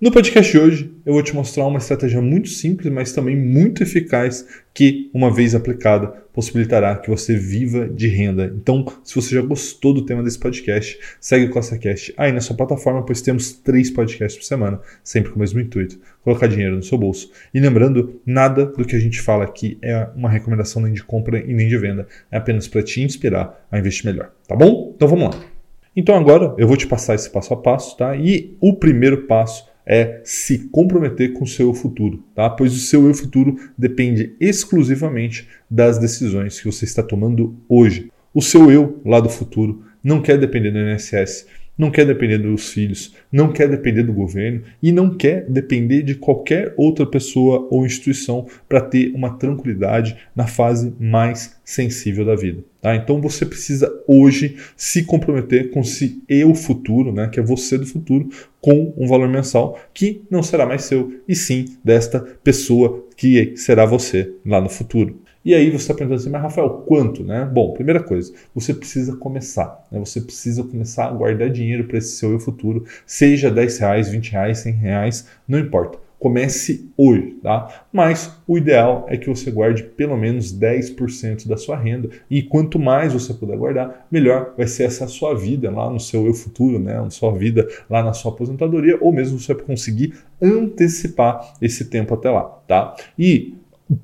No podcast de hoje, eu vou te mostrar uma estratégia muito simples, mas também muito eficaz, que, uma vez aplicada, possibilitará que você viva de renda. Então, se você já gostou do tema desse podcast, segue o CostaCast aí na sua plataforma, pois temos três podcasts por semana, sempre com o mesmo intuito: colocar dinheiro no seu bolso. E lembrando, nada do que a gente fala aqui é uma recomendação nem de compra e nem de venda, é apenas para te inspirar a investir melhor, tá bom? Então vamos lá. Então agora eu vou te passar esse passo a passo, tá? E o primeiro passo é se comprometer com o seu futuro, tá? Pois o seu eu futuro depende exclusivamente das decisões que você está tomando hoje. O seu eu lá do futuro não quer depender do INSS, não quer depender dos filhos, não quer depender do governo e não quer depender de qualquer outra pessoa ou instituição para ter uma tranquilidade na fase mais sensível da vida. Tá? Então você precisa hoje se comprometer com esse eu futuro, né, que é você do futuro, com um valor mensal que não será mais seu, e sim desta pessoa que será você lá no futuro. E aí você está perguntando assim, mas Rafael, quanto? Né? Bom, primeira coisa, você precisa começar. Né? Você precisa começar a guardar dinheiro para esse seu eu futuro, seja 10 reais, 20 reais, 100 reais, não importa. Comece hoje, tá? Mas o ideal é que você guarde pelo menos 10% da sua renda e quanto mais você puder guardar, melhor vai ser essa sua vida lá no seu eu futuro, né? Na sua vida lá na sua aposentadoria ou mesmo você vai conseguir antecipar esse tempo até lá, tá? E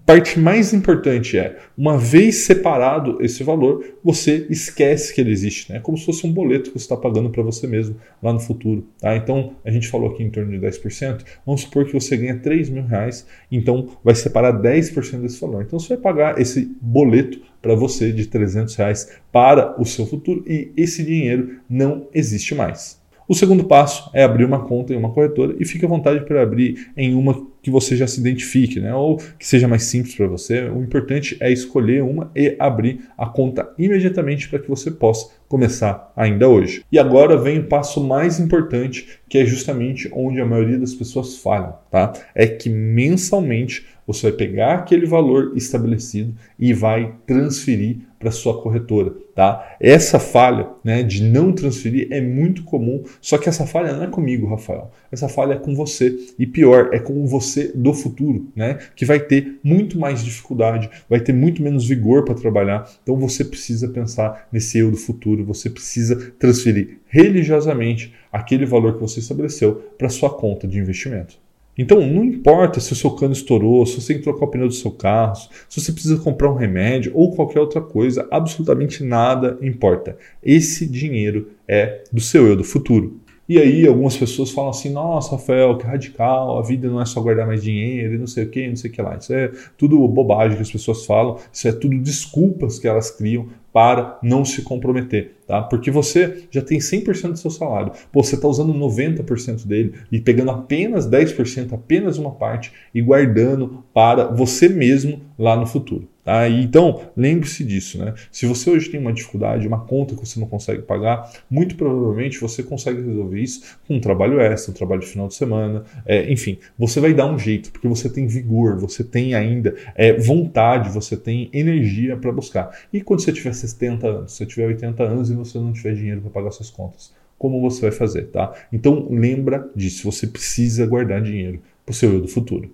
parte mais importante é, uma vez separado esse valor, você esquece que ele existe, né? Como se fosse um boleto que você está pagando para você mesmo lá no futuro. Tá? Então, a gente falou aqui em torno de 10%. Vamos supor que você ganha 3 mil reais, então vai separar 10% desse valor. Então, você vai pagar esse boleto para você de 300 reais para o seu futuro e esse dinheiro não existe mais. O segundo passo é abrir uma conta em uma corretora e fique à vontade para abrir em uma que você já se identifique, né? ou que seja mais simples para você. O importante é escolher uma e abrir a conta imediatamente para que você possa começar ainda hoje. E agora vem o passo mais importante, que é justamente onde a maioria das pessoas falham, tá? É que mensalmente você vai pegar aquele valor estabelecido e vai transferir para sua corretora, tá? Essa falha, né, de não transferir é muito comum, só que essa falha não é comigo, Rafael. Essa falha é com você e pior, é com você do futuro, né, que vai ter muito mais dificuldade, vai ter muito menos vigor para trabalhar. Então você precisa pensar nesse eu do futuro, você precisa transferir religiosamente aquele valor que você estabeleceu para sua conta de investimento. Então, não importa se o seu cano estourou, se você tem que trocar o pneu do seu carro, se você precisa comprar um remédio ou qualquer outra coisa, absolutamente nada importa. Esse dinheiro é do seu eu do futuro. E aí algumas pessoas falam assim, nossa, Rafael, que radical, a vida não é só guardar mais dinheiro e não sei o que, não sei o que lá. Isso é tudo bobagem que as pessoas falam, isso é tudo desculpas que elas criam para não se comprometer, tá? Porque você já tem 100% do seu salário, Pô, você está usando 90% dele e pegando apenas 10%, apenas uma parte e guardando para você mesmo lá no futuro. Tá? Então, lembre-se disso. Né? Se você hoje tem uma dificuldade, uma conta que você não consegue pagar, muito provavelmente você consegue resolver isso com um trabalho extra, um trabalho de final de semana, é, enfim, você vai dar um jeito, porque você tem vigor, você tem ainda é, vontade, você tem energia para buscar. E quando você tiver 70 anos, se você tiver 80 anos e você não tiver dinheiro para pagar suas contas, como você vai fazer, tá? Então lembra disso, você precisa guardar dinheiro para o seu eu do futuro.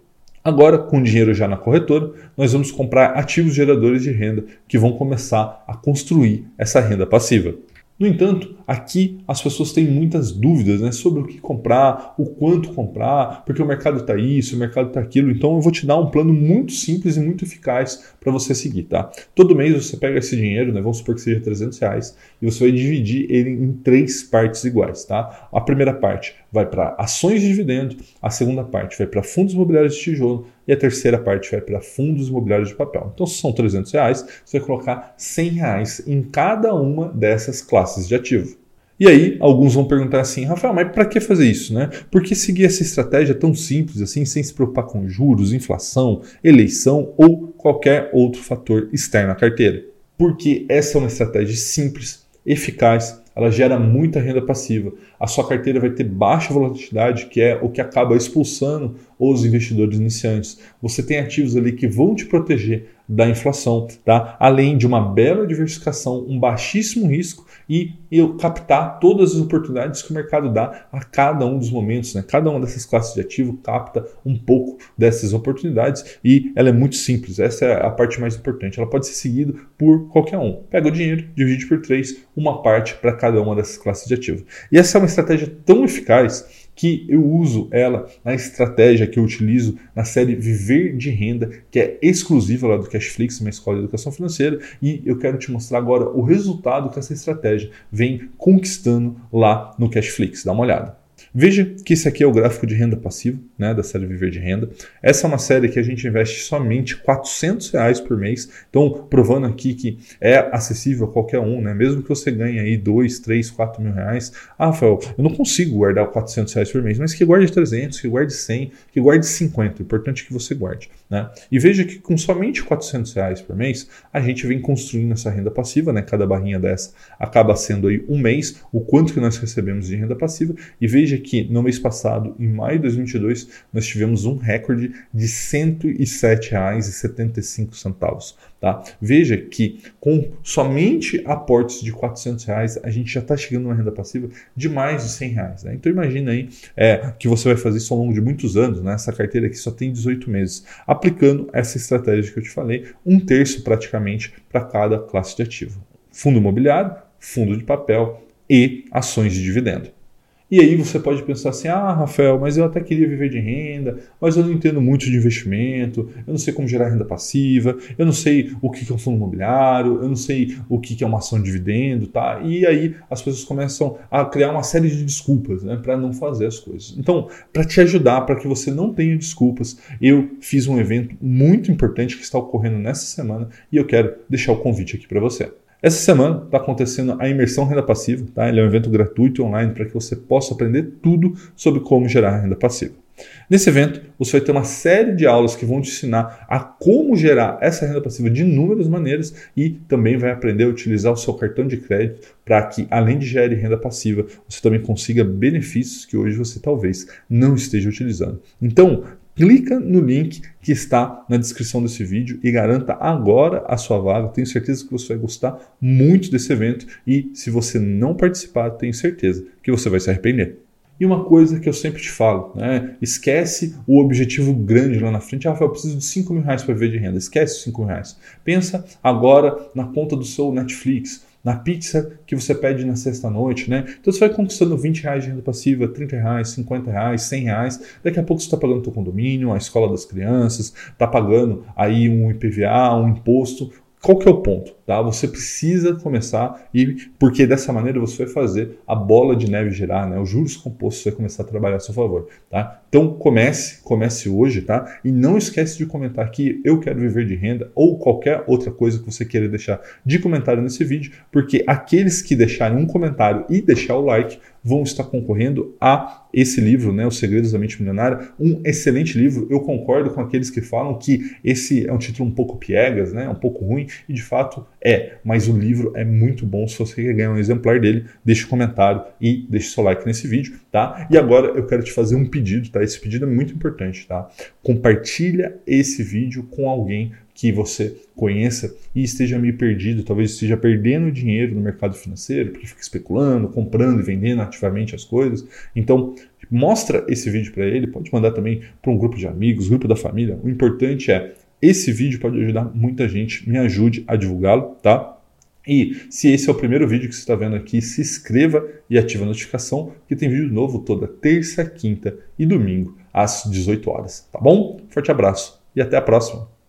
Agora, com dinheiro já na corretora, nós vamos comprar ativos geradores de renda que vão começar a construir essa renda passiva. No entanto, aqui as pessoas têm muitas dúvidas né, sobre o que comprar, o quanto comprar, porque o mercado está isso, o mercado está aquilo. Então eu vou te dar um plano muito simples e muito eficaz para você seguir. Tá? Todo mês você pega esse dinheiro, né, vamos supor que seja 300 reais, e você vai dividir ele em três partes iguais. Tá? A primeira parte vai para ações de dividendo, a segunda parte vai para fundos imobiliários de tijolo e a terceira parte vai para fundos imobiliários de papel. Então, se são 300 reais, você vai colocar 100 reais em cada uma dessas classes de ativo. E aí, alguns vão perguntar assim, Rafael, mas para que fazer isso, né? Por que seguir essa estratégia tão simples assim, sem se preocupar com juros, inflação, eleição ou qualquer outro fator externo à carteira? Porque essa é uma estratégia simples, eficaz ela gera muita renda passiva. A sua carteira vai ter baixa volatilidade, que é o que acaba expulsando os investidores iniciantes. Você tem ativos ali que vão te proteger da inflação, tá? Além de uma bela diversificação, um baixíssimo risco e eu captar todas as oportunidades que o mercado dá a cada um dos momentos, né? Cada uma dessas classes de ativo capta um pouco dessas oportunidades e ela é muito simples. Essa é a parte mais importante. Ela pode ser seguida por qualquer um. Pega o dinheiro, divide por três, uma parte para cada uma dessas classes de ativo. E essa é uma estratégia tão eficaz que eu uso ela na estratégia que eu utilizo na série Viver de Renda, que é exclusiva lá do Cashflix, minha escola de educação financeira, e eu quero te mostrar agora o resultado que essa estratégia vem conquistando lá no Cashflix. Dá uma olhada. Veja que esse aqui é o gráfico de renda passiva, né, da série Viver de Renda. Essa é uma série que a gente investe somente 400 reais por mês, então provando aqui que é acessível a qualquer um, né, mesmo que você ganhe aí 2, 3, 4 mil reais. Ah, Rafael, eu não consigo guardar 400 reais por mês, mas que guarde 300, que guarde 100, que guarde 50, o importante é que você guarde. Né? E veja que com somente 400 reais por mês, a gente vem construindo essa renda passiva, né, cada barrinha dessa acaba sendo aí um mês, o quanto que nós recebemos de renda passiva, e veja que no mês passado, em maio de 2022, nós tivemos um recorde de R$ 107,75. Tá? Veja que com somente aportes de 400 reais, a gente já está chegando numa renda passiva de mais de 100 reais. Né? Então imagina aí é, que você vai fazer isso ao longo de muitos anos. Né? Essa carteira aqui só tem 18 meses. Aplicando essa estratégia que eu te falei, um terço praticamente para cada classe de ativo. Fundo imobiliário, fundo de papel e ações de dividendo. E aí você pode pensar assim: ah, Rafael, mas eu até queria viver de renda, mas eu não entendo muito de investimento, eu não sei como gerar renda passiva, eu não sei o que é um fundo imobiliário, eu não sei o que é uma ação de dividendo, tá? E aí as pessoas começam a criar uma série de desculpas né, para não fazer as coisas. Então, para te ajudar, para que você não tenha desculpas, eu fiz um evento muito importante que está ocorrendo nessa semana e eu quero deixar o convite aqui para você. Essa semana está acontecendo a imersão renda passiva, tá? Ele é um evento gratuito online para que você possa aprender tudo sobre como gerar renda passiva. Nesse evento, você vai ter uma série de aulas que vão te ensinar a como gerar essa renda passiva de inúmeras maneiras e também vai aprender a utilizar o seu cartão de crédito para que, além de gerar renda passiva, você também consiga benefícios que hoje você talvez não esteja utilizando. Então, clica no link que está na descrição desse vídeo e garanta agora a sua vaga. Tenho certeza que você vai gostar muito desse evento e se você não participar, tenho certeza que você vai se arrepender. E uma coisa que eu sempre te falo, né? esquece o objetivo grande lá na frente. Ah, eu preciso de 5 mil reais para viver de renda. Esquece os 5 mil reais. Pensa agora na conta do seu Netflix na pizza que você pede na sexta-noite, né? Então você vai conquistando 20 reais de renda passiva, 30 reais, 50 reais, 100 reais. Daqui a pouco você está pagando o seu condomínio, a escola das crianças, está pagando aí um IPVA, um imposto. Qual que é o ponto? Tá? Você precisa começar e porque dessa maneira você vai fazer a bola de neve girar, né? Os juros compostos vai começar a trabalhar a seu favor, tá? Então comece, comece hoje, tá? E não esquece de comentar que eu quero viver de renda ou qualquer outra coisa que você queira deixar de comentário nesse vídeo, porque aqueles que deixarem um comentário e deixar o like vão estar concorrendo a esse livro, né, Os Segredos da Mente Milionária, um excelente livro. Eu concordo com aqueles que falam que esse é um título um pouco piegas, né, um pouco ruim, e de fato é, mas o livro é muito bom. Se você quer ganhar um exemplar dele, deixe um comentário e deixe seu like nesse vídeo, tá? E agora eu quero te fazer um pedido, tá? Esse pedido é muito importante, tá? Compartilha esse vídeo com alguém que você conheça e esteja meio perdido, talvez esteja perdendo dinheiro no mercado financeiro, porque fica especulando, comprando e vendendo ativamente as coisas. Então, mostra esse vídeo para ele, pode mandar também para um grupo de amigos, grupo da família. O importante é esse vídeo pode ajudar muita gente, me ajude a divulgá-lo, tá? E se esse é o primeiro vídeo que você está vendo aqui, se inscreva e ative a notificação, que tem vídeo novo toda terça, quinta e domingo às 18 horas, tá bom? Forte abraço e até a próxima!